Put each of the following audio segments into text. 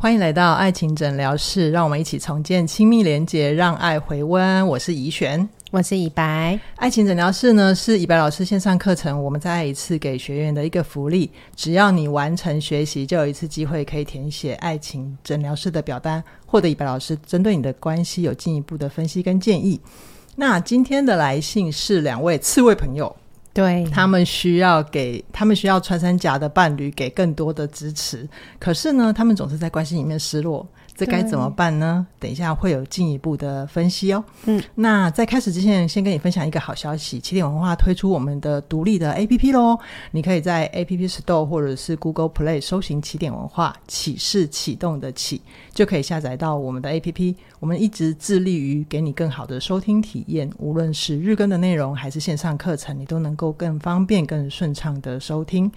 欢迎来到爱情诊疗室，让我们一起重建亲密连结，让爱回温。我是怡璇，我是以白。爱情诊疗室呢是以白老师线上课程，我们再一次给学员的一个福利，只要你完成学习，就有一次机会可以填写爱情诊疗室的表单，获得以白老师针对你的关系有进一步的分析跟建议。那今天的来信是两位刺猬朋友。对，他们需要给他们需要穿山甲的伴侣给更多的支持，可是呢，他们总是在关系里面失落。这该怎么办呢？等一下会有进一步的分析哦。嗯，那在开始之前，先跟你分享一个好消息：起点文化推出我们的独立的 APP 喽！你可以在 App Store 或者是 Google Play 搜寻“起点文化”，启是启动的启，就可以下载到我们的 APP。我们一直致力于给你更好的收听体验，无论是日更的内容还是线上课程，你都能够更方便、更顺畅的收听。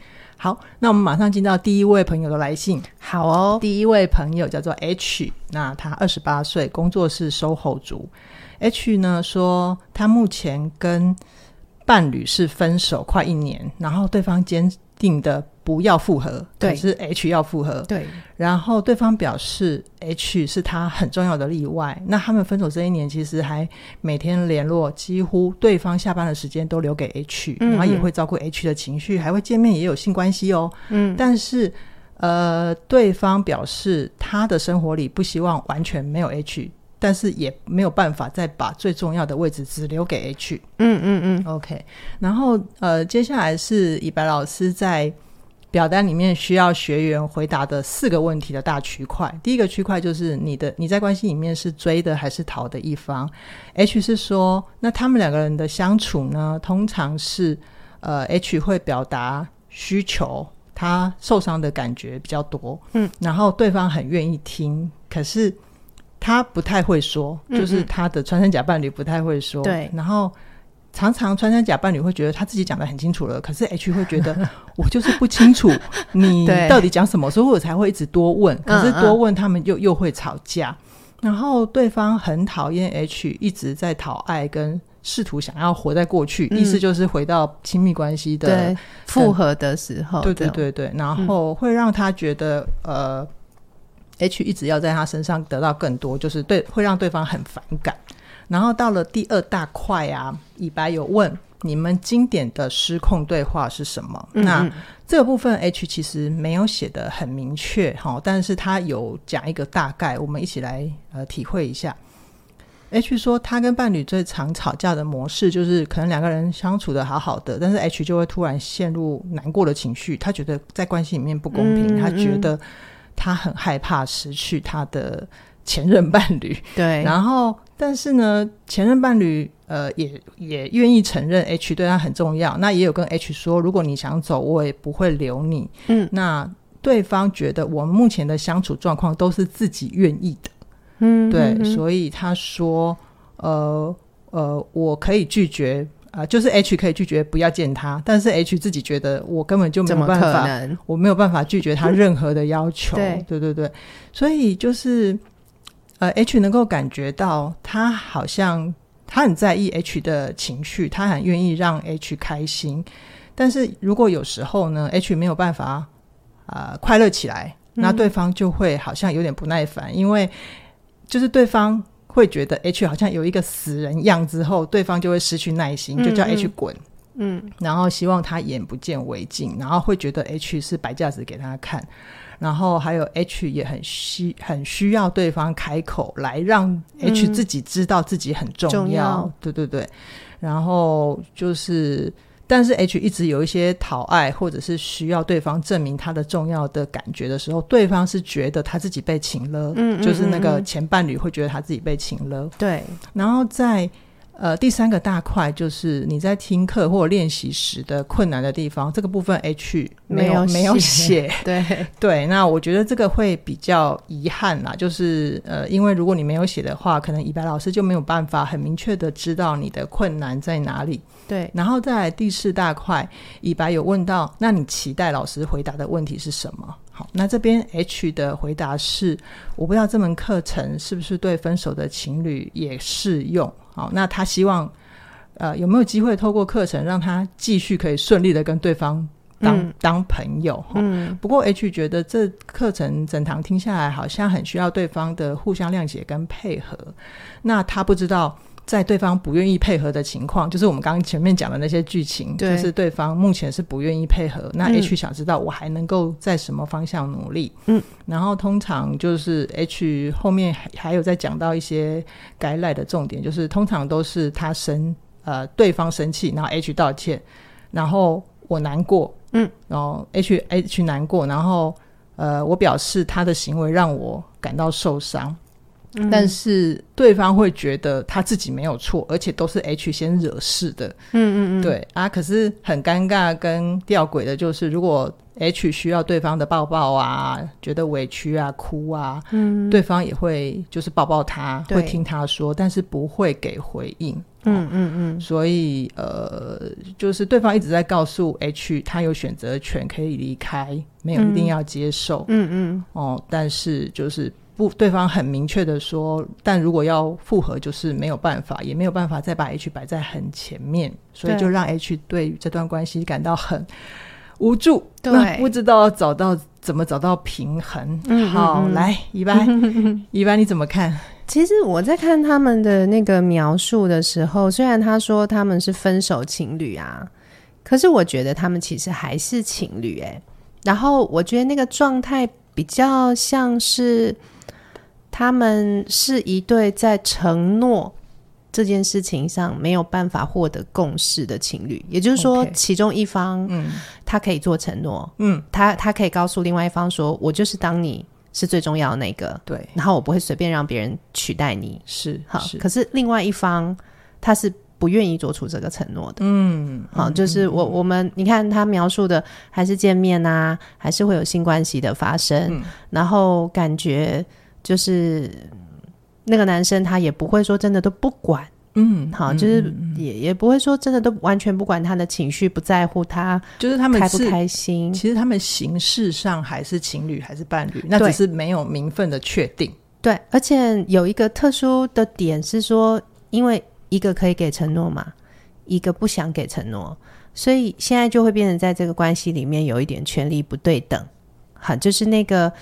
好，那我们马上进到第一位朋友的来信。好哦，第一位朋友叫做 H，那他二十八岁，工作是 SOHO 族。H 呢说，他目前跟伴侣是分手快一年，然后对方坚定的。不要复合，对，可是 H 要复合，对。然后对方表示 H 是他很重要的例外。那他们分手这一年，其实还每天联络，几乎对方下班的时间都留给 H，嗯嗯，然后也会照顾 H 的情绪，还会见面，也有性关系哦。嗯。但是，呃，对方表示他的生活里不希望完全没有 H，但是也没有办法再把最重要的位置只留给 H。嗯嗯嗯。OK。然后，呃，接下来是以白老师在。表单里面需要学员回答的四个问题的大区块，第一个区块就是你的你在关系里面是追的还是逃的一方？H 是说，那他们两个人的相处呢，通常是呃 H 会表达需求，他受伤的感觉比较多，嗯，然后对方很愿意听，可是他不太会说，就是他的穿山甲伴侣不太会说，对、嗯嗯，然后。常常穿山甲伴侣会觉得他自己讲的很清楚了，可是 H 会觉得 我就是不清楚你 到底讲什么，所以我才会一直多问。可是多问他们又又会吵架，然后对方很讨厌 H 一直在讨爱跟试图想要活在过去，意思就是回到亲密关系的复合的时候，对对对对，然后会让他觉得呃 H 一直要在他身上得到更多，就是对会让对方很反感。然后到了第二大块啊，以白有问你们经典的失控对话是什么？嗯嗯，那这个部分 H 其实没有写的很明确哈，但是他有讲一个大概，我们一起来呃体会一下。H 说他跟伴侣最常吵架的模式就是，可能两个人相处的好好的，但是 H 就会突然陷入难过的情绪，他觉得在关系里面不公平，嗯嗯，他觉得他很害怕失去他的前任伴侣。对，然后。但是呢，前任伴侣呃也也愿意承认 H 对他很重要，那也有跟 H 说，如果你想走，我也不会留你。嗯，那对方觉得我们目前的相处状况都是自己愿意的。嗯，对，所以他说，呃呃，我可以拒绝啊，呃，就是 H 可以拒绝不要见他，但是 H 自己觉得我根本就没有办法，我没有办法拒绝他 任何的要求。对对对对，所以就是。呃，H 能够感觉到他好像他很在意 H 的情绪，他很愿意让 H 开心。但是如果有时候呢，H 没有办法啊、呃、快乐起来，那对方就会好像有点不耐烦，嗯、因为就是对方会觉得 H 好像有一个死人样之后，对方就会失去耐心，就叫 H 滚。嗯，嗯，然后希望他眼不见为净，然后会觉得 H 是摆架子给他看。然后还有 H 也很需很需要对方开口来让 H 自己知道自己很重要，嗯、重要对对对。然后就是，但是 H 一直有一些讨爱或者是需要对方证明他的重要的感觉的时候，对方是觉得他自己被情勒，嗯，就是那个前伴侣会觉得他自己被情了，对。然后在。呃，第三个大块就是你在听课或者练习时的困难的地方，这个部分 H 没有没有写，对对。那我觉得这个会比较遗憾啦，就是呃，因为如果你没有写的话，可能以白老师就没有办法很明确的知道你的困难在哪里。对，然后再来第四大块，以白有问到，那你期待老师回答的问题是什么？好，那这边 H 的回答是，我不知道这门课程是不是对分手的情侣也适用。好，那他希望，呃，有没有机会透过课程让他继续可以顺利的跟对方当、嗯、当朋友。嗯，不过 H 觉得这课程整堂听下来，好像很需要对方的互相谅解跟配合。那他不知道。在对方不愿意配合的情况，就是我们刚刚前面讲的那些剧情，就是对方目前是不愿意配合。那 H 想知道我还能够在什么方向努力？嗯，然后通常就是 H 后面还还有在讲到一些该赖的重点，就是通常都是他生呃对方生气，然后 H 道歉，然后我难过，嗯，然后 H H 难过，然后呃我表示他的行为让我感到受伤。但是对方会觉得他自己没有错，而且都是 H 先惹事的。嗯嗯嗯，对啊。可是很尴尬跟吊诡的就是，如果 H 需要对方的抱抱啊，觉得委屈啊、哭啊，嗯，对方也会就是抱抱他，会听他说，但是不会给回应。嗯嗯嗯。所以呃，就是对方一直在告诉 H，他有选择权，可以离开，没有一定要接受。嗯嗯。哦，但是就是。不，对方很明确的说，但如果要复合，就是没有办法，也没有办法再把 H 摆在很前面，所以就让 H 对这段关系感到很无助，对，不知道找到怎么找到平衡。嗯、好，嗯、来，一般，一般你怎么看？其实我在看他们的那个描述的时候，虽然他说他们是分手情侣啊，可是我觉得他们其实还是情侣哎、欸。然后我觉得那个状态比较像是。他们是一对在承诺这件事情上没有办法获得共识的情侣，也就是说，其中一方，嗯，他可以做承诺，嗯，他他可以告诉另外一方说：“我就是当你是最重要的那个，对，然后我不会随便让别人取代你。”是，好，是。可是另外一方他是不愿意做出这个承诺的，嗯，好，就是我我们你看他描述的还是见面啊，还是会有性关系的发生，嗯，然后感觉。就是那个男生，他也不会说真的都不管，嗯，好，就是也也不会说真的都完全不管他的情绪，不在乎他，就是他们开不开心。其实他们形式上还是情侣，还是伴侣，那只是没有名分的确定。对，而且有一个特殊的点是说，因为一个可以给承诺嘛，一个不想给承诺，所以现在就会变成在这个关系里面有一点权力不对等。好，就是那个。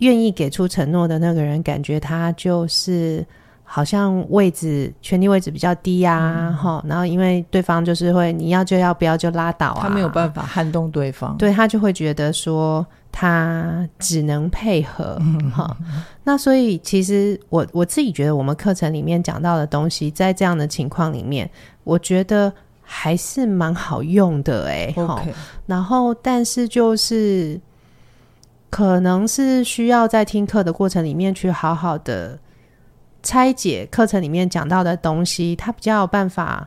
愿意给出承诺的那个人，感觉他就是好像位置、权力位置比较低啊，哈、嗯。然后因为对方就是会你要就要，不要就拉倒啊，他没有办法撼动对方，对他就会觉得说他只能配合，哈、嗯。那所以其实我我自己觉得，我们课程里面讲到的东西，在这样的情况里面，我觉得还是蛮好用的、欸，哎。然后但是就是。可能是需要在听课的过程里面去好好的拆解课程里面讲到的东西，他比较有办法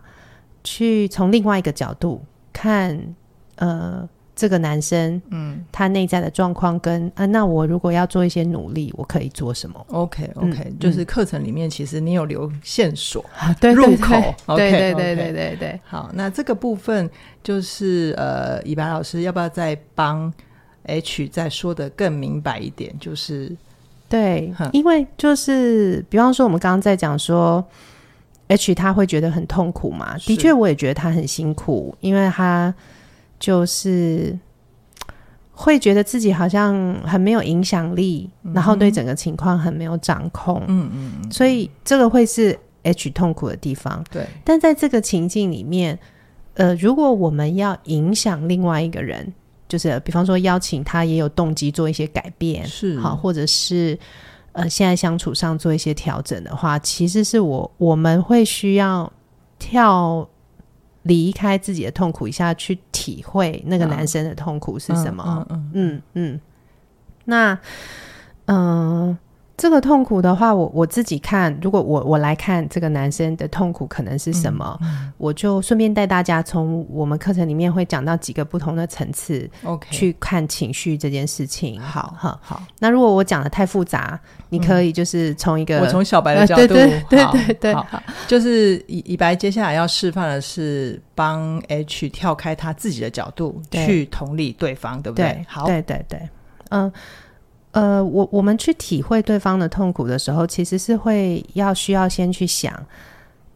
去从另外一个角度看，呃，这个男生，嗯，他内在的状况跟啊，那我如果要做一些努力，我可以做什么？OK OK，嗯，就是课程里面其实你有留线索，嗯，对，入口，对对对对对对。好，那这个部分就是呃，以白老师要不要再帮？H 再说的更明白一点，就是对，因为就是比方说，我们刚刚在讲说，H 他会觉得很痛苦嘛？的确，我也觉得他很辛苦，因为他就是会觉得自己好像很没有影响力，嗯，然后对整个情况很没有掌控。嗯嗯嗯，所以这个会是 H 痛苦的地方。对，但在这个情境里面，呃，如果我们要影响另外一个人。就是，比方说邀请他也有动机做一些改变，是好，或者是呃，现在相处上做一些调整的话，其实是我我们会需要跳离开自己的痛苦一下，去体会那个男生的痛苦是什么。嗯嗯嗯，嗯，那嗯。呃这个痛苦的话，我我自己看，如果我我来看这个男生的痛苦可能是什么，嗯、我就顺便带大家从我们课程里面会讲到几个不同的层次，OK，去看情绪这件事情。好，好，好。那如果我讲的太复杂，你可以就是从一个、嗯、我从小白的角度，呃、对对对好，好就是以以白接下来要示范的是帮 H 跳开他自己的角度去同理对方，对不对？对好，对对对，嗯。呃，我我们去体会对方的痛苦的时候，其实是会要需要先去想，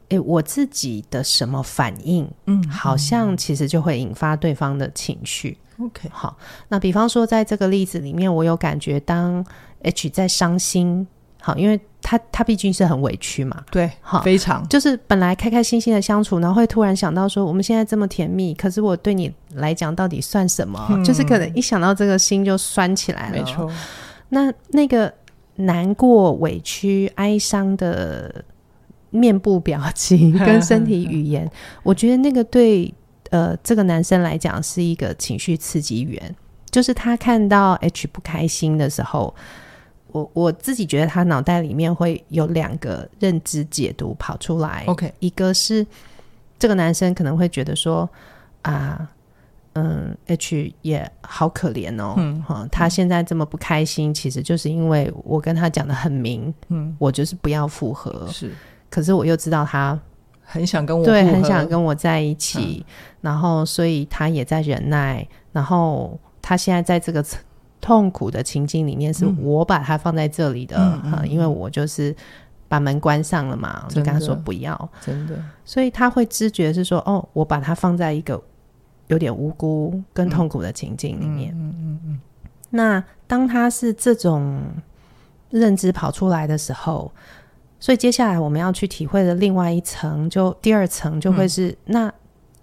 诶，我自己的什么反应，嗯，好像其实就会引发对方的情绪。OK，好，那比方说在这个例子里面，我有感觉当 H 在伤心，好，因为他他毕竟是很委屈嘛，对，好，非常就是本来开开心心的相处，然后会突然想到说我们现在这么甜蜜，可是我对你来讲到底算什么？嗯、就是可能一想到这个心就酸起来了，没错。那那个难过、委屈、哀伤的。面部表情跟身体语言，我觉得那个对呃这个男生来讲是一个情绪刺激源。就是他看到 H 不开心的时候，我我自己觉得他脑袋里面会有两个认知解读跑出来。OK，一个是这个男生可能会觉得说啊，嗯，H 也好可怜哦，嗯，哈，他现在这么不开心，其实就是因为我跟他讲的很明，嗯，我就是不要复合，是。可是我又知道他很想跟我对，很想跟我在一起，嗯，然后所以他也在忍耐，然后他现在在这个痛苦的情境里面，是我把他放在这里的，嗯嗯嗯，因为我就是把门关上了嘛，我就跟他说不要，真的，所以他会知觉是说，哦，我把他放在一个有点无辜跟痛苦的情境里面，嗯嗯嗯，嗯，那当他是这种认知跑出来的时候。所以接下来我们要去体会的另外一层，就第二层就会是、嗯、那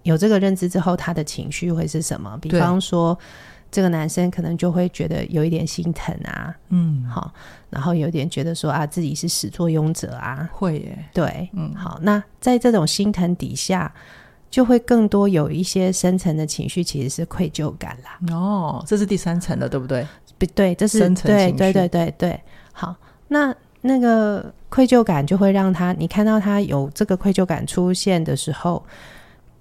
有这个认知之后，他的情绪会是什么？比方说，这个男生可能就会觉得有一点心疼啊，嗯，好，然后有点觉得说啊，自己是始作俑者啊，会耶，对，嗯，好，那在这种心疼底下，就会更多有一些深层的情绪，其实是愧疚感啦。哦，这是第三层的，对不对？不对，这是深层情绪，对对对对对，好，那。那个愧疚感就会让他，你看到他有这个愧疚感出现的时候，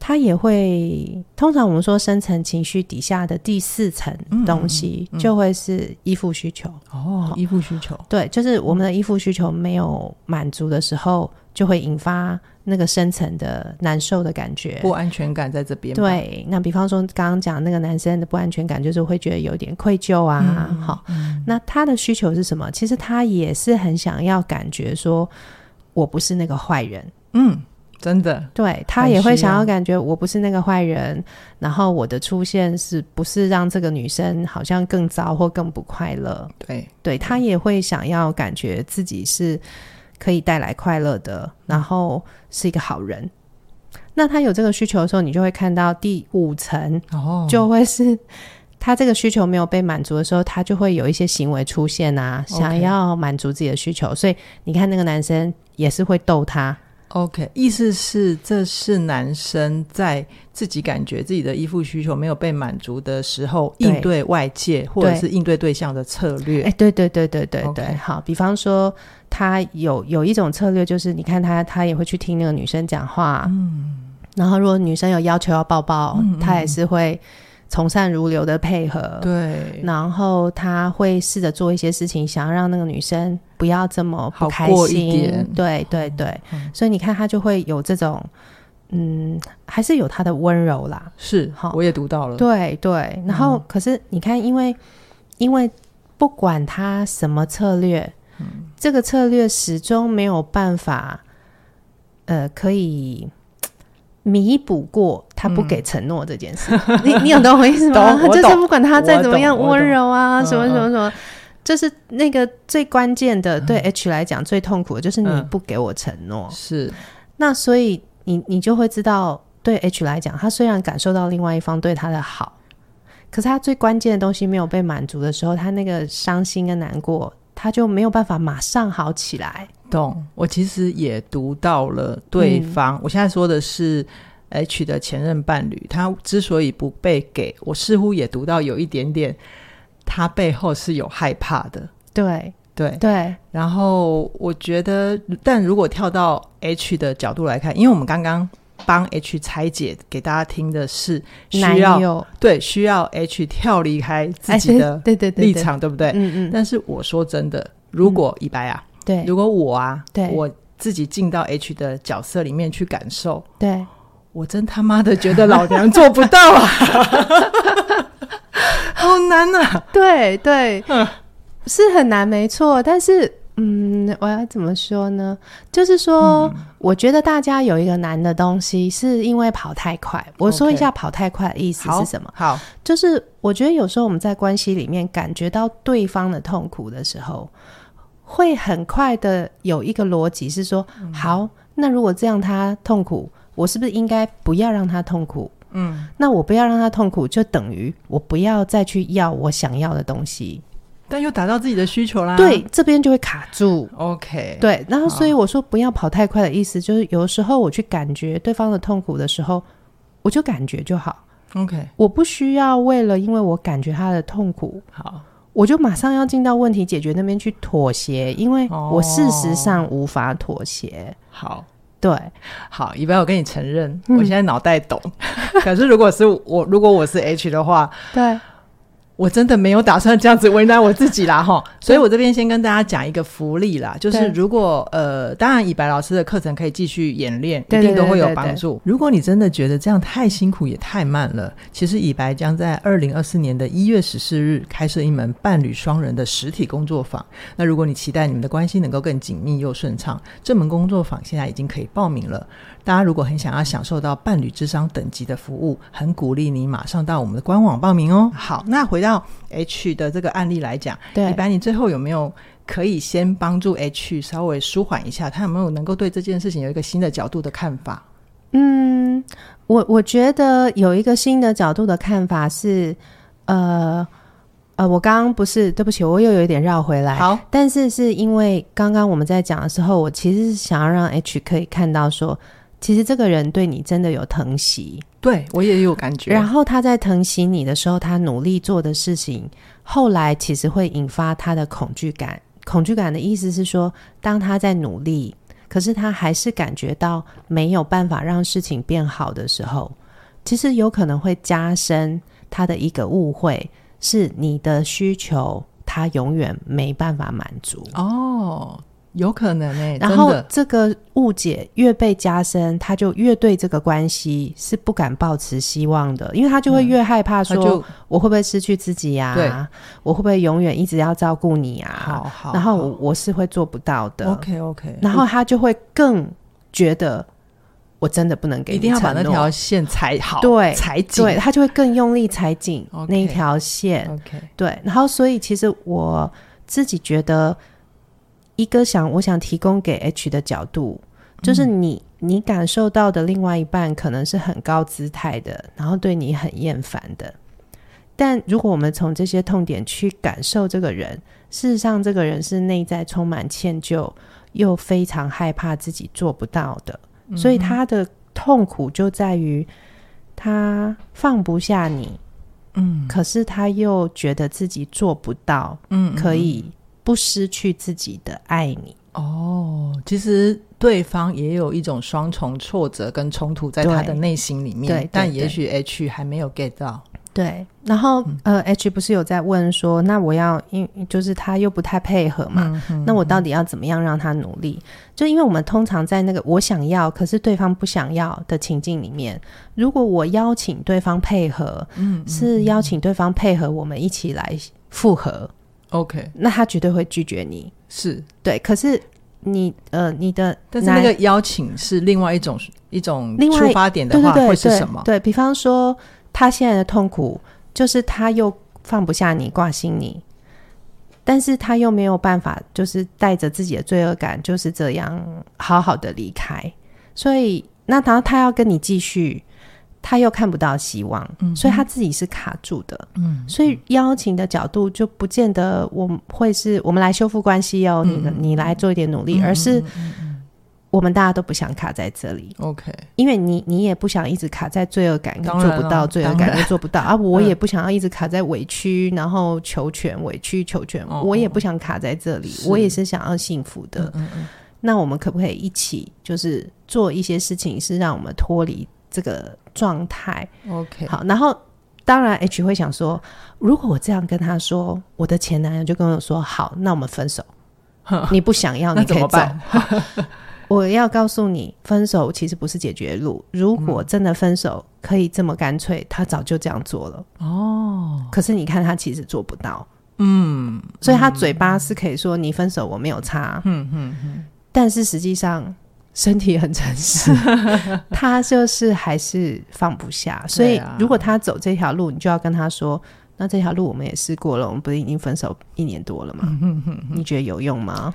他也会。通常我们说深层情绪底下的第四层东西，就会是依附需求。哦，依附需求，对，就是我们的依附需求没有满足的时候，就会引发。那个深层的难受的感觉，不安全感在这边。对，那比方说刚刚讲那个男生的不安全感，就是会觉得有点愧疚啊。嗯、好、嗯，那他的需求是什么？其实他也是很想要感觉说，我不是那个坏人。嗯，真的，对，他也会想要感觉我不是那个坏人，然后我的出现是不是让这个女生好像更糟或更不快乐？对，对他也会想要感觉自己是。可以带来快乐的，然后是一个好人。那他有这个需求的时候，你就会看到第五层哦，就会是他这个需求没有被满足的时候，他就会有一些行为出现啊，想要满足自己的需求。所以你看那个男生也是会逗他。OK，意思是这是男生在自己感觉自己的依附需求没有被满足的时候，应对外界或者是应对对象的策略。哎，对对对对对对，okay. 好，比方说他有有一种策略，就是你看他他也会去听那个女生讲话，嗯，然后如果女生有要求要抱抱，嗯嗯，他也是会。从善如流的配合，对，然后他会试着做一些事情，想要让那个女生不要这么不开心。对对对、嗯，所以你看他就会有这种，嗯，还是有他的温柔啦。是，哈，我也读到了。对对，然后、嗯、可是你看，因为因为不管他什么策略，嗯、这个策略始终没有办法，呃，可以。弥补过他不给承诺这件事，嗯、你你有懂我意思吗？就是不管他再怎么样温柔啊，什么什么什么，就是那个最关键的，对 H 来讲最痛苦的就是你不给我承诺。是、嗯，那所以你你就会知道，对 H 来讲，他虽然感受到另外一方对他的好，可是他最关键的东西没有被满足的时候，他那个伤心跟难过，他就没有办法马上好起来。懂，我其实也读到了对方。嗯、我现在说的是 H 的前任伴侣，他之所以不被给，我似乎也读到有一点点，他背后是有害怕的。对对对。然后我觉得，但如果跳到 H 的角度来看，因为我们刚刚帮 H 拆解给大家听的是需要对需要 H 跳离开自己的对对立场，对不对？嗯嗯。但是我说真的，如果以白啊。嗯对，如果我啊，对，我自己进到 H 的角色里面去感受，对，我真他妈的觉得老娘做不到啊，好难啊！对对，是很难，没错。但是嗯，我要怎么说呢？就是说，嗯、我觉得大家有一个难的东西，是因为跑太快。我说一下跑太快的意思是什么？好，好就是我觉得有时候我们在关系里面感觉到对方的痛苦的时候，会很快的有一个逻辑是说，嗯、好，那如果这样他痛苦，我是不是应该不要让他痛苦？嗯，那我不要让他痛苦，就等于我不要再去要我想要的东西。但又达到自己的需求啦，对，这边就会卡住。OK，对，然后所以我说不要跑太快的意思，就是有时候我去感觉对方的痛苦的时候，我就感觉就好。OK，我不需要为了因为我感觉他的痛苦，好，我就马上要进到问题解决那边去妥协，因为我事实上无法妥协。好，对，好，一般我跟你承认，嗯、我现在脑袋懂，可是如果是我，如果我是 H 的话，对。我真的没有打算这样子为难我自己啦，哈，所以我这边先跟大家讲一个福利啦，就是如果呃，当然以白老师的课程可以继续演练，一定都会有帮助。如果你真的觉得这样太辛苦也太慢了，其实以白将在二零二四年的一月十四日开设一门伴侣双人的实体工作坊。那如果你期待你们的关系能够更紧密又顺畅，这门工作坊现在已经可以报名了。大家如果很想要享受到伴侣智商等级的服务，很鼓励你马上到我们的官网报名哦。好，那回到 H 的这个案例来讲，对，一般你最后有没有可以先帮助 H 稍微舒缓一下？他有没有能够对这件事情有一个新的角度的看法？嗯，我我觉得有一个新的角度的看法是，呃呃，我刚刚不是，对不起，我又有一点绕回来。好，但是是因为刚刚我们在讲的时候，我其实是想要让 H 可以看到说。其实这个人对你真的有疼惜，对我也有感觉。然后他在疼惜你的时候，他努力做的事情，后来其实会引发他的恐惧感。恐惧感的意思是说，当他在努力，可是他还是感觉到没有办法让事情变好的时候，其实有可能会加深他的一个误会，是你的需求他永远没办法满足哦。有可能哎、欸，然后这个误解越被加深，他就越对这个关系是不敢抱持希望的，因为他就会越害怕说，我会不会失去自己呀、我会不会永远一直要照顾你啊？好好，然后我我是会做不到的。OK OK，然后他就会更觉得我真的不能给你，一定要把那条线裁好，对，裁紧，对，他就会更用力裁紧那一条线。OK，对，然后所以其实我自己觉得。一个想，我想提供给 H 的角度，就是你，嗯、你感受到的另外一半可能是很高姿态的，然后对你很厌烦的。但如果我们从这些痛点去感受这个人，事实上，这个人是内在充满歉疚，又非常害怕自己做不到的。嗯、所以他的痛苦就在于他放不下你，嗯，可是他又觉得自己做不到，嗯，可以。不失去自己的爱你哦，其实对方也有一种双重挫折跟冲突在他的内心里面，对，但也许 H 还没有 get 到。对，然后、嗯、呃，H 不是有在问说，那我要因就是他又不太配合嘛，嗯嗯、那我到底要怎么样让他努力？就因为我们通常在那个我想要，可是对方不想要的情境里面，如果我邀请对方配合，嗯，是邀请对方配合我们一起来复合。OK，那他绝对会拒绝你，是对。可是你呃，你的但是那个邀请是另外一种一种出发点的话，会是什么？对，比方说，他现在的痛苦就是他又放不下你，挂心你，但是他又没有办法，就是带着自己的罪恶感，就是这样好好的离开。所以，那然后他要跟你继续。他又看不到希望，嗯、所以他自己是卡住的。嗯，所以邀请的角度就不见得我们会是我们来修复关系哦，嗯、你你来做一点努力，嗯、而是我们大家都不想卡在这里。OK，因为你你也不想一直卡在罪恶感，做不到罪恶感又做不到。啊，我也不想要一直卡在委屈，然后求全委屈求全，哦、我也不想卡在这里，我也是想要幸福的。嗯嗯，那我们可不可以一起就是做一些事情，是让我们脱离这个状态？OK，好，然后当然 H 会想说，如果我这样跟他说，我的前男友就跟我说，好，那我们分手。你不想要，你可以走。我要告诉你，分手其实不是解决路。如果真的分手可以这么干脆，他早就这样做了。哦，可是你看他其实做不到。嗯，所以他嘴巴是可以说你分手我没有差，嗯嗯嗯，但是实际上身体很诚实，他就是还是放不下。所以如果他走这条路，你就要跟他说。那这条路我们也试过了，我们不是已经分手一年多了吗？你觉得有用吗？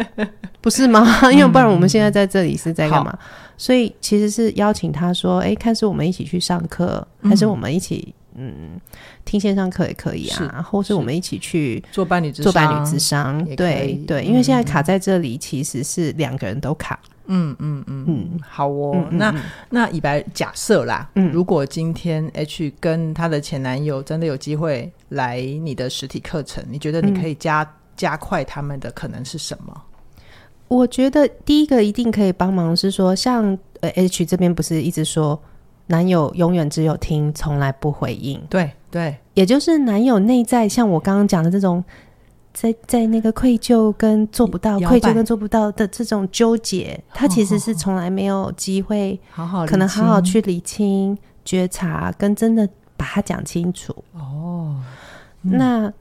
不是吗？因为不然我们现在在这里是在干嘛？嗯、所以其实是邀请他说：“哎、欸，看是我们一起去上课，嗯、还是我们一起嗯听线上课也可以啊，或是我们一起去做伴侣做伴侣咨商？对对，因为现在卡在这里，其实是两个人都卡。”嗯嗯嗯嗯，好哦。嗯嗯、那那以白假设啦，嗯，如果今天 H 跟她的前男友真的有机会来你的实体课程，你觉得你可以加、嗯、加快他们的可能是什么？我觉得第一个一定可以帮忙是说，像呃 H 这边不是一直说男友永远只有听，从来不回应。对对，也就是男友内在像我刚刚讲的这种。在在那个愧疚跟做不到，愧疚跟做不到的这种纠结，他其实是从来没有机会，好好可能好好去理清、觉察，跟真的把它讲清楚。哦，嗯、那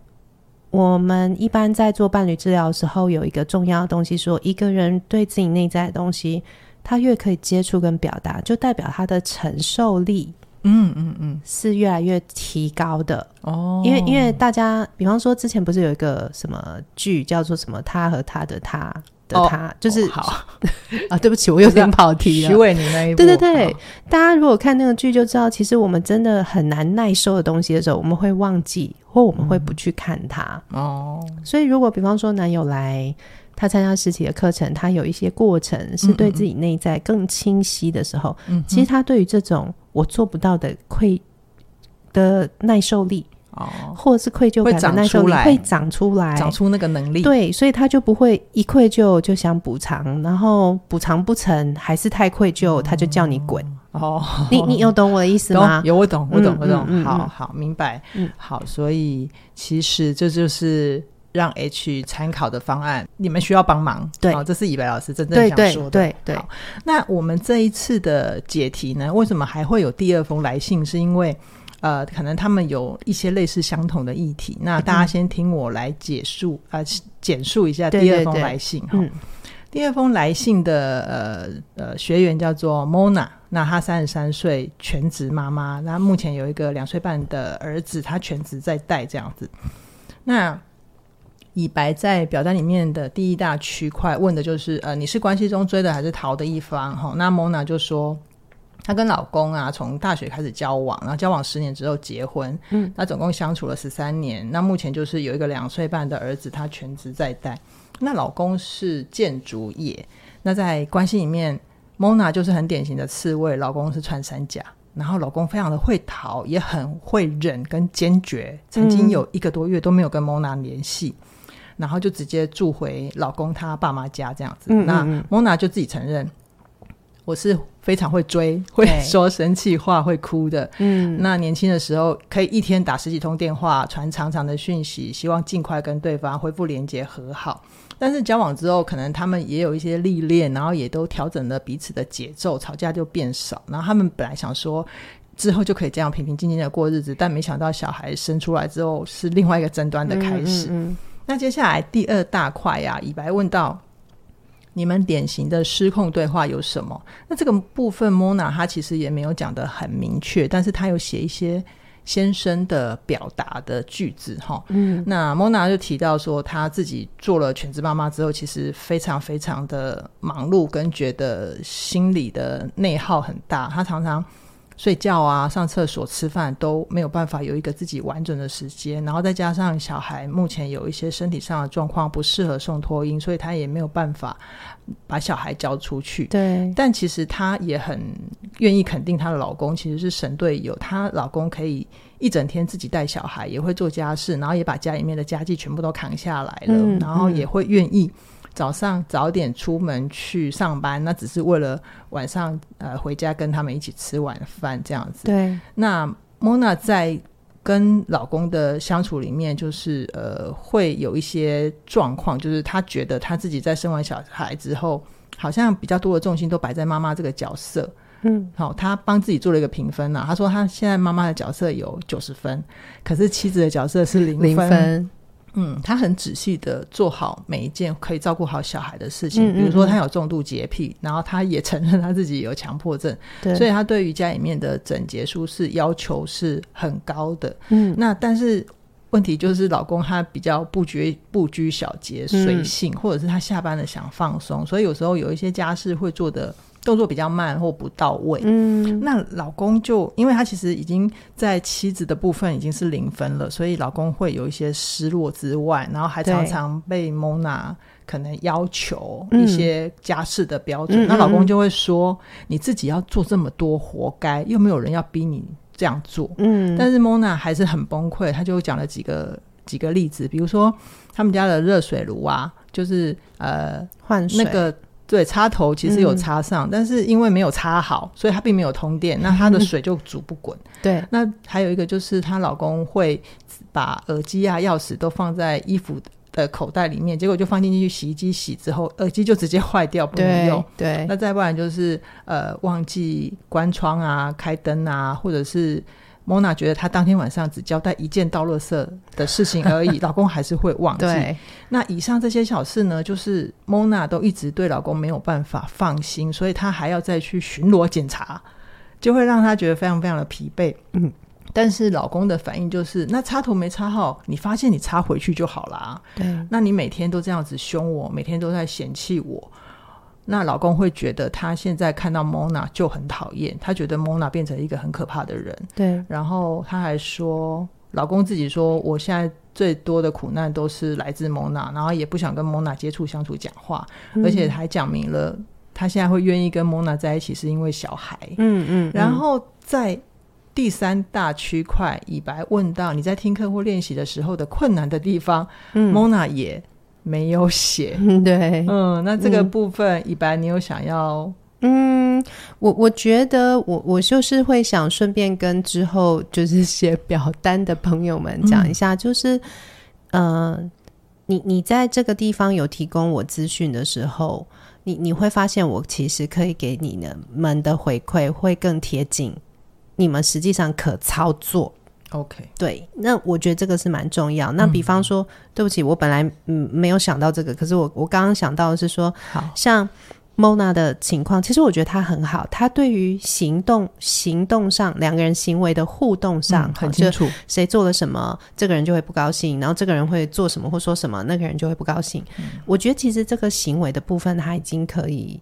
我们一般在做伴侣治疗的时候，有一个重要的东西说，说一个人对自己内在的东西，他越可以接触跟表达，就代表他的承受力。嗯嗯嗯，是越来越提高的哦。因为因为大家，比方说之前不是有一个什么剧叫做什么他和他的他的他，就是好 啊。对不起，我有点跑题了。徐伟宁那一部，对对对，大家如果看那个剧就知道，其实我们真的很难耐受的东西的时候，我们会忘记或我们会不去看它哦。所以如果比方说男友来。他参加实体的课程，他有一些过程是对自己内在更清晰的时候，嗯嗯，其实他对于这种我做不到的愧的耐受力，哦，或者是愧疚感的耐受力会长出来，长出那个能力。对，所以他就不会一愧疚就想补偿，然后补偿不成还是太愧疚，他就叫你滚。哦，你你有懂我的意思吗？有，我懂，我懂，我懂。好好明白。嗯，好，所以其实这就是。让 H 参考的方案，你们需要帮忙。对，哦，这是以白老师真正想说的。对对，对，对。那我们这一次的解题呢，为什么还会有第二封来信？是因为呃，可能他们有一些类似相同的议题。那大家先听我来解述啊，简述一下第二封来信哈。第二封来信的呃呃学员叫做 Mona，那她三十三岁，全职妈妈。那目前有一个两岁半的儿子，她全职在带这样子。那以白在表单里面的第一大区块问的就是，呃，你是关系中追的还是逃的一方？哈，那 Mona 就说，她跟老公啊，从大学开始交往，然后交往十年之后结婚，嗯，那总共相处了十三年，那目前就是有一个两岁半的儿子，她全职在带。那老公是建筑业，那在关系里面，Mona 就是很典型的刺猬，老公是穿山甲，然后老公非常的会逃，也很会忍跟坚决，曾经有一个多月都没有跟 Mona 联系。然后就直接住回老公他爸妈家这样子。嗯嗯嗯，那蒙娜就自己承认，我是非常会追，会 说生气话，会哭的。嗯，那年轻的时候可以一天打十几通电话，传长长的讯息，希望尽快跟对方恢复连接和好。但是交往之后，可能他们也有一些历练，然后也都调整了彼此的节奏，吵架就变少。然后他们本来想说之后就可以这样平平静静的过日子，但没想到小孩生出来之后是另外一个争端的开始。嗯嗯嗯那接下来第二大块呀、啊，以白问到你们典型的失控对话有什么？那这个部分，Mona 她其实也没有讲得很明确，但是她有写一些先生的表达的句子哈。嗯，那 Mona 就提到说，她自己做了全职妈妈之后，其实非常非常的忙碌，跟觉得心里的内耗很大，她常常。睡觉啊，上厕所、吃饭都没有办法有一个自己完整的时间，然后再加上小孩目前有一些身体上的状况，不适合送托婴，所以他也没有办法把小孩交出去。对，但其实她也很愿意肯定她的老公其实是神队友，她老公可以一整天自己带小孩，也会做家事，然后也把家里面的家计全部都扛下来了，嗯、然后也会愿意。早上早点出门去上班，那只是为了晚上呃回家跟他们一起吃晚饭这样子。对，那 Mona 在跟老公的相处里面，就是呃会有一些状况，就是她觉得她自己在生完小孩之后，好像比较多的重心都摆在妈妈这个角色。嗯，好，她帮自己做了一个评分呐，她说她现在妈妈的角色有九十分，可是妻子的角色是零分。零分嗯，他很仔细的做好每一件可以照顾好小孩的事情。嗯嗯嗯，比如说，他有重度洁癖，然后他也承认他自己有强迫症，所以他对于家里面的整洁舒适要求是很高的。嗯，那但是问题就是，老公他比较不拘不拘小节、随性，嗯，或者是他下班了想放松，所以有时候有一些家事会做的。动作比较慢或不到位，嗯，那老公就因为他其实已经在妻子的部分已经是零分了，所以老公会有一些失落之外，然后还常常被 Mona 可能要求一些家事的标准，嗯，那老公就会说，嗯，你自己要做这么多，活该，又没有人要逼你这样做，嗯，但是 Mona 还是很崩溃，他就讲了几个几个例子，比如说他们家的热水炉啊，就是呃换水。那个。对，插头其实有插上，嗯，但是因为没有插好，所以它并没有通电，那它的水就煮不滚。对，那还有一个就是她老公会把耳机啊、钥匙都放在衣服的口袋里面，结果就放进去洗衣机洗之后，耳机就直接坏掉，不能用。对，那再不然就是呃忘记关窗啊、开灯啊，或者是。Mona 觉得她当天晚上只交代一件倒垃圾的事情而已，老公还是会忘记。那以上这些小事呢，就是 Mona 都一直对老公没有办法放心，所以她还要再去巡逻检查，就会让她觉得非常非常的疲惫。嗯，但是老公的反应就是，那插头没插好，你发现你插回去就好啦。对，那你每天都这样子凶我，每天都在嫌弃我。那老公会觉得他现在看到 Mona 就很讨厌，他觉得 Mona 变成一个很可怕的人。对，然后他还说，老公自己说，我现在最多的苦难都是来自 Mona，然后也不想跟 Mona 接触、相处、讲话，嗯，而且还讲明了他现在会愿意跟 Mona 在一起是因为小孩。嗯嗯，嗯。然后在第三大区块，以白问到你在听课或练习的时候的困难的地方，嗯，Mona 也。没有写，对，嗯，那这个部分，一般，你有想要？嗯，我我觉得我我就是会想顺便跟之后就是写表单的朋友们讲一下，嗯、就是，呃，你你在这个地方有提供我资讯的时候，你你会发现我其实可以给你们的回馈会更贴近你们实际上可操作。OK，对，那我觉得这个是蛮重要。那比方说，嗯、对不起，我本来嗯没有想到这个，可是我我刚刚想到的是说，好像 Mona 的情况，其实我觉得他很好，他对于行动行动上两个人行为的互动上、嗯、很清楚，谁做了什么，这个人就会不高兴，然后这个人会做什么或说什么，那个人就会不高兴。嗯、我觉得其实这个行为的部分，他已经可以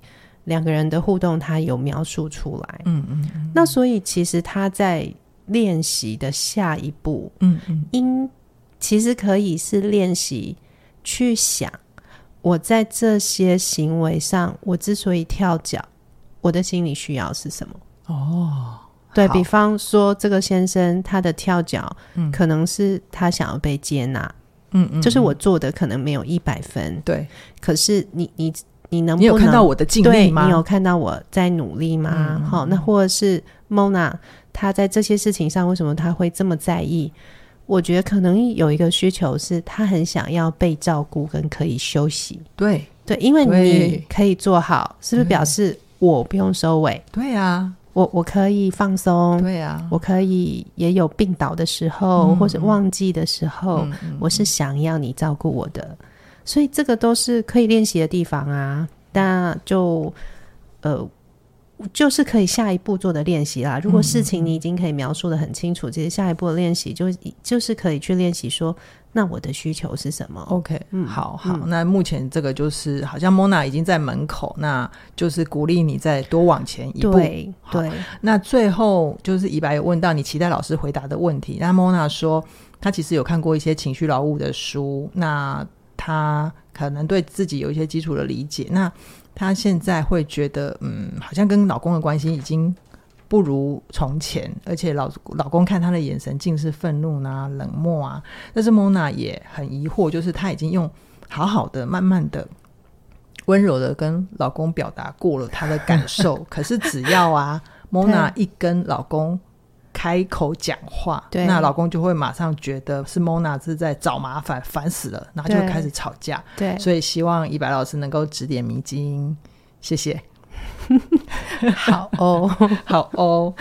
两个人的互动，他有描述出来。嗯嗯，嗯，那所以其实他在。练习的下一步，嗯嗯，应其实可以是练习去想，我在这些行为上，我之所以跳脚，我的心理需要是什么？哦，对，比方说，这个先生他的跳脚，嗯，可能是他想要被接纳，嗯嗯，就是我做的可能没有一百分，对，可是你你你能不能你有看到我的尽力吗？对，你有看到我在努力吗？好，嗯，那或者是 Mona。他在这些事情上，为什么他会这么在意？我觉得可能有一个需求是，他很想要被照顾跟可以休息。对对，因为你可以做好，是不是表示我不用收尾？对啊，我我可以放松。对啊，我可以也有病倒的时候，嗯、或者忘记的时候、嗯嗯，我是想要你照顾我的，所以这个都是可以练习的地方啊。那就呃。就是可以下一步做的练习啦。如果事情你已经可以描述的很清楚，其实下一步的练习就就是可以去练习说，那我的需求是什么？OK，嗯，好好、嗯。那目前这个就是好像 Mona 已经在门口，那就是鼓励你再多往前一步。对对。那最后就是以白有问到你期待老师回答的问题，那 Mona 说他其实有看过一些情绪劳务的书，那他可能对自己有一些基础的理解。那她现在会觉得，嗯，好像跟老公的关系已经不如从前，而且老老公看她的眼神尽是愤怒啊、冷漠啊。但是 Mona 也很疑惑，就是她已经用好好的、慢慢的、温柔的跟老公表达过了她的感受，可是只要啊，Mona 一跟老公。开口讲话，对，那老公就会马上觉得是 Mona 是在找麻烦，烦死了，然后就会开始吵架。对，所以希望以白老师能够指点迷津，谢谢。好哦，好哦。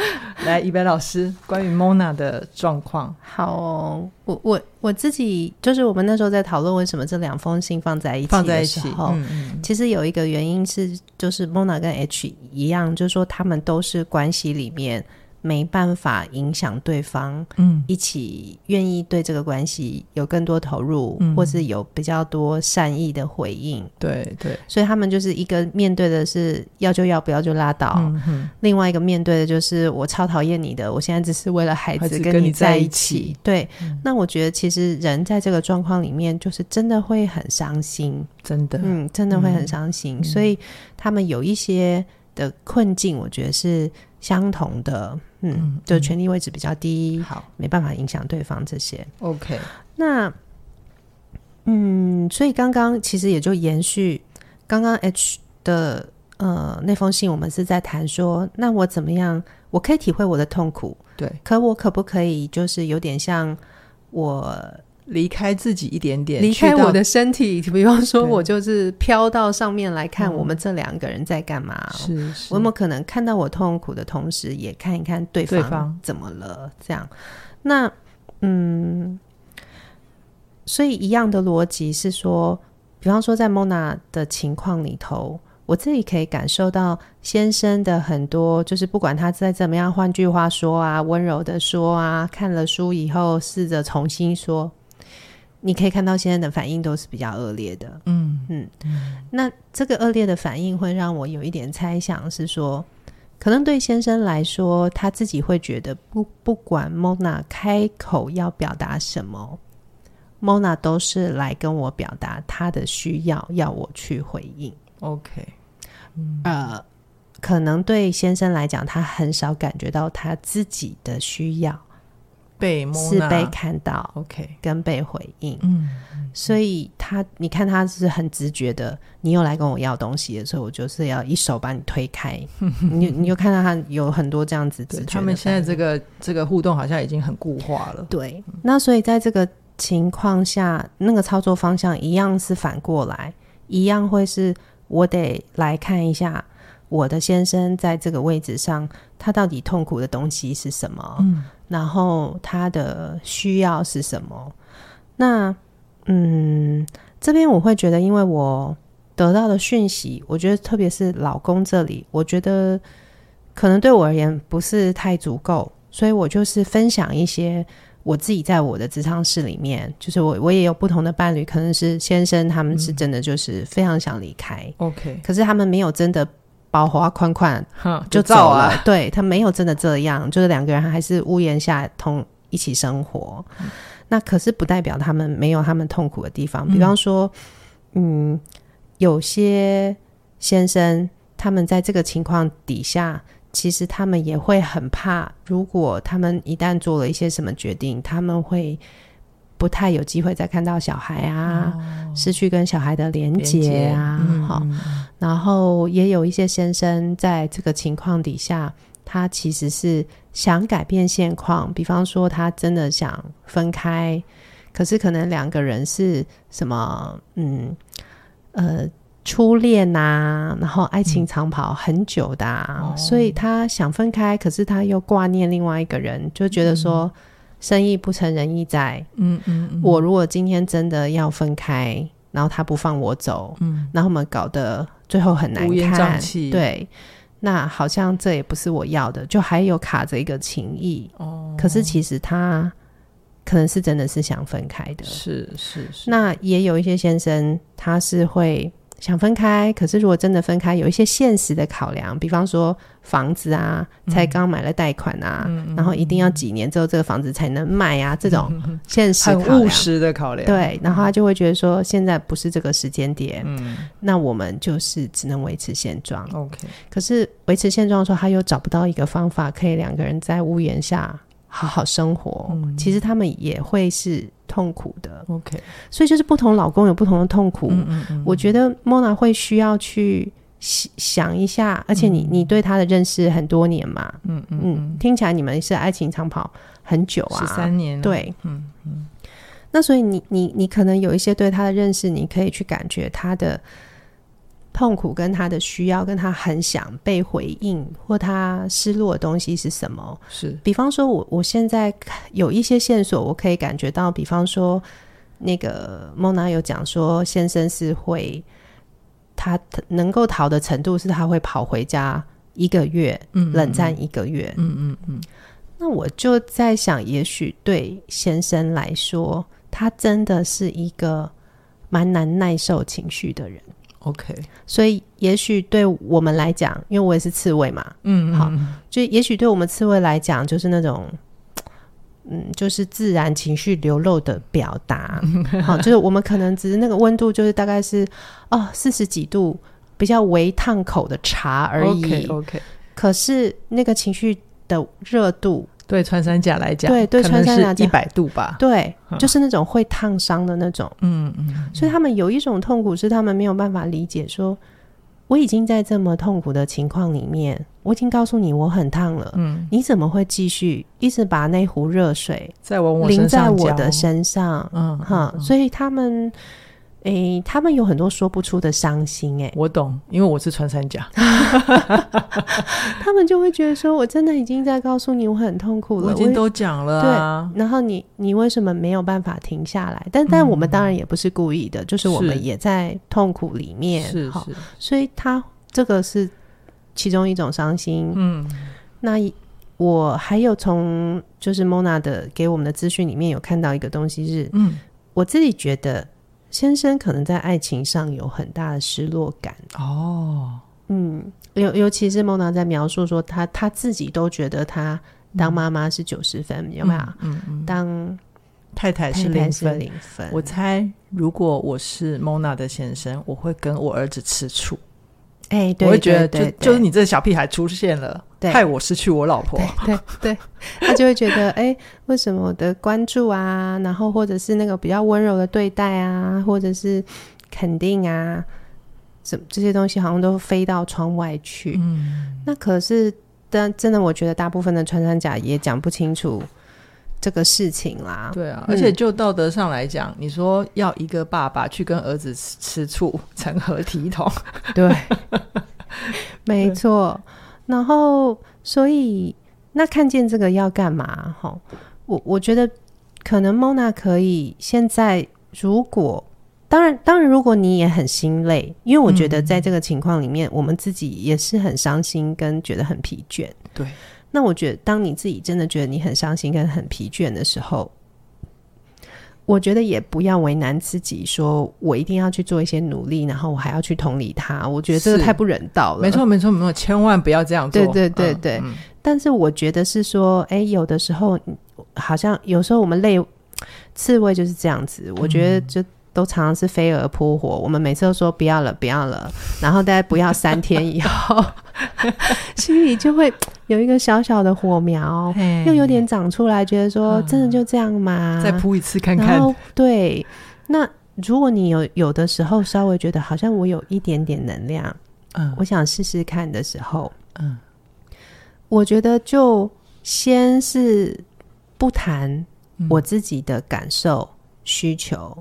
来，宜白老师，关于 Mona 的状况。好、哦，我我我自己就是我们那时候在讨论为什么这两封信放在一起放在一起。嗯嗯，其实有一个原因是，就是 Mona 跟 H 一样，就是说他们都是关系里面。没办法影响对方，嗯，一起愿意对这个关系有更多投入，嗯，或是有比较多善意的回应，对对，所以他们就是一个面对的是要就要，不要就拉倒，嗯，另外一个面对的就是我超讨厌你的，我现在只是为了孩子跟你在一起，一起。对，嗯，那我觉得其实人在这个状况里面，就是真的会很伤心，真的，嗯，真的会很伤心，嗯，所以他们有一些的困境，我觉得是相同的。嗯，就权力位置比较低，好，没办法影响对方这些。OK，那嗯，所以刚刚其实也就延续刚刚 H 的呃那封信，我们是在谈说，那我怎么样，我可以体会我的痛苦，对，可我可不可以就是有点像我。离开自己一点点，离开我的身体。比方说，我就是飘到上面来看我们这两个人在干嘛。是，我有没有可能看到我痛苦的同时，也看一看对方怎么了？这样，那嗯，所以一样的逻辑是说，比方说在 Mona 的情况里头，我自己可以感受到先生的很多，就是不管他再怎么样，换句话说啊，温柔的说啊，看了书以后试着重新说。你可以看到现在的反应都是比较恶劣的，嗯嗯，那这个恶劣的反应会让我有一点猜想，是说，可能对先生来说，他自己会觉得不不管 Mona 开口要表达什么，Mona 都是来跟我表达他的需要，要我去回应。OK，嗯，呃，可能对先生来讲，他很少感觉到他自己的需要。被是被看到，OK，跟被回应，嗯，所以他，你看他是很直觉的，你又来跟我要东西的时候，我就是要一手把你推开，你你就看到他有很多这样子直觉，他们现在这个这个互动好像已经很固化了，对，那所以在这个情况下，那个操作方向一样是反过来，一样会是我得来看一下我的先生在这个位置上，他到底痛苦的东西是什么，嗯。然后他的需要是什么？那嗯，这边我会觉得，因为我得到的讯息，我觉得特别是老公这里，我觉得可能对我而言不是太足够，所以我就是分享一些我自己在我的职场室里面，就是我我也有不同的伴侣，可能是先生他们是真的就是非常想离开，OK，可是他们没有真的。包花款款就走了，啊、对，他没有真的这样，就是两个人还是屋檐下同一起生活。嗯、那可是不代表他们没有他们痛苦的地方，比方说，嗯，嗯，有些先生他们在这个情况底下，其实他们也会很怕，如果他们一旦做了一些什么决定，他们会。不太有机会再看到小孩啊，哦、失去跟小孩的连结啊，好、嗯，然后也有一些先生在这个情况底下，他其实是想改变现况，比方说他真的想分开，可是可能两个人是什么，嗯，呃，初恋呐、啊，然后爱情长跑很久的、啊，嗯、所以他想分开，可是他又挂念另外一个人，就觉得说。嗯生意不成仁义在，嗯嗯，嗯，我如果今天真的要分开，然后他不放我走，嗯，然后我们搞得最后很难看，对，那好像这也不是我要的，就还有卡着一个情谊，哦，可是其实他可能是真的是想分开的，是是是，那也有一些先生他是会。想分开，可是如果真的分开，有一些现实的考量，比方说房子啊，才刚买了贷款啊，嗯、然后一定要几年之后这个房子才能卖啊，嗯、这种现实很务实的考量。对，然后他就会觉得说，现在不是这个时间点，嗯，那我们就是只能维持现状。OK，可是维持现状的时候，他又找不到一个方法，可以两个人在屋檐下好好生活。嗯、其实他们也会是。痛苦的，OK，所以就是不同老公有不同的痛苦。嗯嗯嗯，我觉得 Mona 会需要去想一下，而且你、嗯、你对他的认识很多年嘛，嗯嗯嗯，听起来你们是爱情长跑很久啊，十三年，对，嗯嗯。那所以你你你可能有一些对他的认识，你可以去感觉他的痛苦跟他的需要，跟他很想被回应或他失落的东西是什么？是，比方说我我现在有一些线索，我可以感觉到，比方说那个 Mona 有讲说，先生是会他能够逃的程度是他会跑回家一个月，嗯，冷战一个月，嗯嗯嗯。那我就在想，也许对先生来说，他真的是一个蛮难耐受情绪的人。OK，所以也许对我们来讲，因为我也是刺猬嘛，嗯，嗯，好，就也许对我们刺猬来讲，就是那种，嗯，就是自然情绪流露的表达。好，就是我们可能只是那个温度，就是大概是哦四十几度，比较微烫口的茶而已。Okay. 可是那个情绪的热度。对穿山甲来讲，对对穿山甲一百度吧，对，就是那种会烫伤的那种，嗯嗯，所以他们有一种痛苦是他们没有办法理解说，说我已经在这么痛苦的情况里面，我已经告诉你我很烫了，嗯，你怎么会继续一直把那壶热水在我淋在我的身上？嗯哈，所以他们。诶、欸，他们有很多说不出的伤心、欸，诶，我懂，因为我是穿山甲，他们就会觉得说，我真的已经在告诉你，我很痛苦了，我已经都讲了、啊，对，然后你你为什么没有办法停下来？但但我们当然也不是故意的，嗯、就是我们也在痛苦里面，是是，所以他这个是其中一种伤心，嗯，那我还有从就是 Mona 的给我们的资讯里面有看到一个东西是，嗯，我自己觉得。先生可能在爱情上有很大的失落感哦，嗯，尤尤其是 Mona 在描述说他他自己都觉得他当妈妈是九十分，有没有？嗯嗯，当太太是零分，零分。我猜如果我是 Mona 的先生，我会跟我儿子吃醋。哎、欸，对，我会觉得就对就是你这个小屁孩出现了，对，害我失去我老婆。对对，对，他就会觉得，哎、欸，为什么我的关注啊，然后或者是那个比较温柔的对待啊，或者是肯定啊，这这些东西好像都飞到窗外去。嗯，那可是，但真的，我觉得大部分的穿山甲也讲不清楚。这个事情啦，对啊，而且就道德上来讲，嗯，你说要一个爸爸去跟儿子吃，吃醋，成何体统？对，没错。然后，所以那看见这个要干嘛？哈，我我觉得可能 Mona 可以现在，如果当然当然，如果你也很心累，因为我觉得在这个情况里面，嗯，我们自己也是很伤心，跟觉得很疲倦。对。那我觉得，当你自己真的觉得你很伤心跟很疲倦的时候，我觉得也不要为难自己，说我一定要去做一些努力，然后我还要去同理他。我觉得这个太不人道了。没错，没错，没错，千万不要这样做。对对对对。嗯嗯、但是我觉得是说，哎，有的时候好像有时候我们累，刺猬就是这样子。我觉得就。嗯都常常是飞蛾扑火，我们每次都说不要了，不要了，然后大概不要三天以后，心里就会有一个小小的火苗，又有点长出来，觉得说真的就这样吗？再扑一次看看。然后对，那如果你有有的时候稍微觉得好像我有一点点能量，嗯，我想试试看的时候，嗯，我觉得就先是不谈我自己的感受、嗯、需求。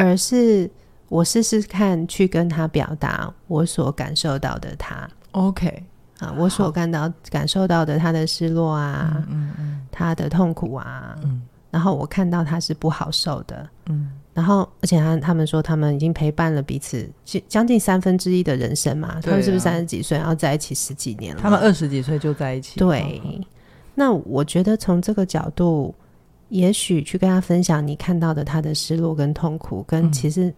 而是我试试看去跟他表达我所感受到的他，OK。啊，我所感到感受到的他的失落啊，嗯嗯，嗯，他的痛苦啊，嗯，然后我看到他是不好受的，嗯，然后而且他他们说他们已经陪伴了彼此将近三分之一的人生嘛，啊、他们是不是三十几岁然后在一起十几年了？他们二十几岁就在一起，对，嗯、那我觉得从这个角度。也许去跟他分享你看到的他的失落跟痛苦，跟其实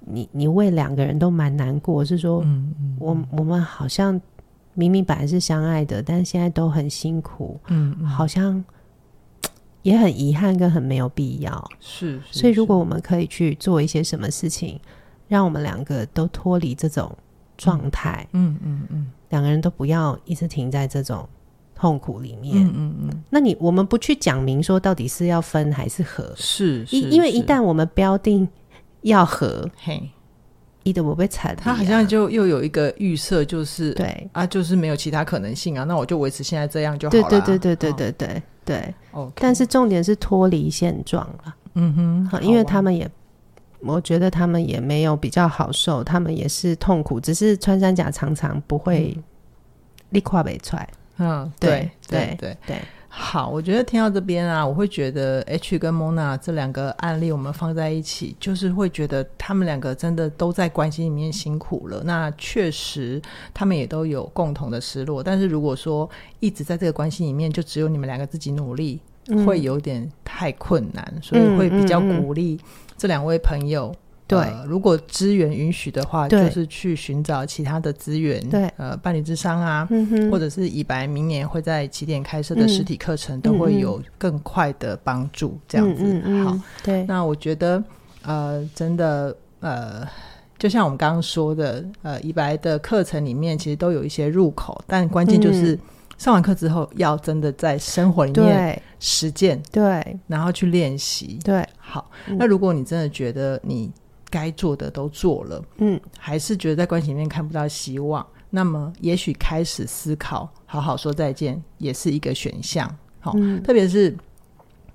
你你为两个人都蛮难过，是说，嗯嗯，我我们好像明明本来是相爱的，但现在都很辛苦，嗯，好像也很遗憾跟很没有必要，是，所以如果我们可以去做一些什么事情，让我们两个都脱离这种状态，嗯嗯嗯，两个人都不要一直停在这种。痛苦里面，嗯嗯嗯，那你我们不去讲明说到底是要分还是合，是，因因为一旦我们标定要合，嘿，一的我被踩，他好像就又有一个预设，就是对。啊，就是没有其他可能性啊，那我就维持现在这样就好了，对对对对对对对对，哦，但是重点是脱离现状了，嗯哼，因为他们也我觉得他们也没有比较好受，他们也是痛苦，只是穿山甲常常不会立跨北踹。嗯，对对对对。好，我觉得听到这边啊，我会觉得 H 跟 Mona 这两个案例，我们放在一起，就是会觉得他们两个真的都在关系里面辛苦了。那确实，他们也都有共同的失落。但是如果说一直在这个关系里面，就只有你们两个自己努力，嗯、会有点太困难，所以会比较鼓励这两位朋友。对、呃，如果资源允许的话，就是去寻找其他的资源，对，呃，伴侣智商啊、嗯，或者是以白明年会在起点开设的实体课程、嗯，都会有更快的帮助。这样子，好，对。那我觉得，呃，真的，呃，就像我们刚刚说的，呃，以白的课程里面其实都有一些入口，但关键就是上完课之后要真的在生活里面实践，对，然后去练习，对。好，那如果你真的觉得你该做的都做了，嗯，还是觉得在关系里面看不到希望，那么也许开始思考，好好说再见也是一个选项。好、嗯，特别是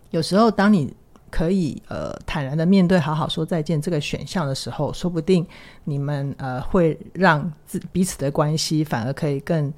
有时候当你可以呃坦然的面对好好说再见这个选项的时候，说不定你们呃会让自彼此的关系反而可以更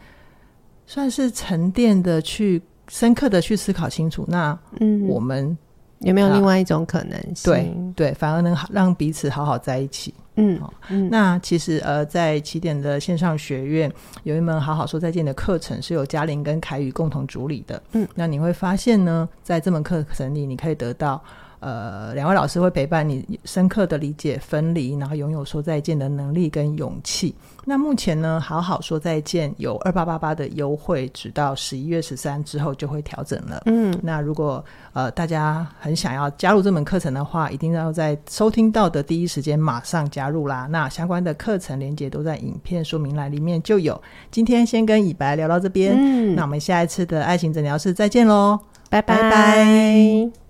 算是沉淀的去深刻的去思考清楚。那嗯，我们。有没有另外一种可能性？啊、对对，反而能让彼此好好在一起。嗯，哦、嗯那其实呃，在起点的线上学院有一门好好说再见的课程，是由嘉玲跟凯宇共同主理的。嗯，那你会发现呢，在这门课程里，你可以得到。呃，两位老师会陪伴你深刻的理解分离，然后拥有说再见的能力跟勇气。那目前呢，好好说再见有二八八八的优惠，直到十一月十三之后就会调整了。嗯，那如果呃大家很想要加入这门课程的话，一定要在收听到的第一时间马上加入啦。那相关的课程连接都在影片说明栏里面就有。今天先跟以白聊到这边，嗯，那我们下一次的爱情诊疗室再见喽，拜拜。拜拜。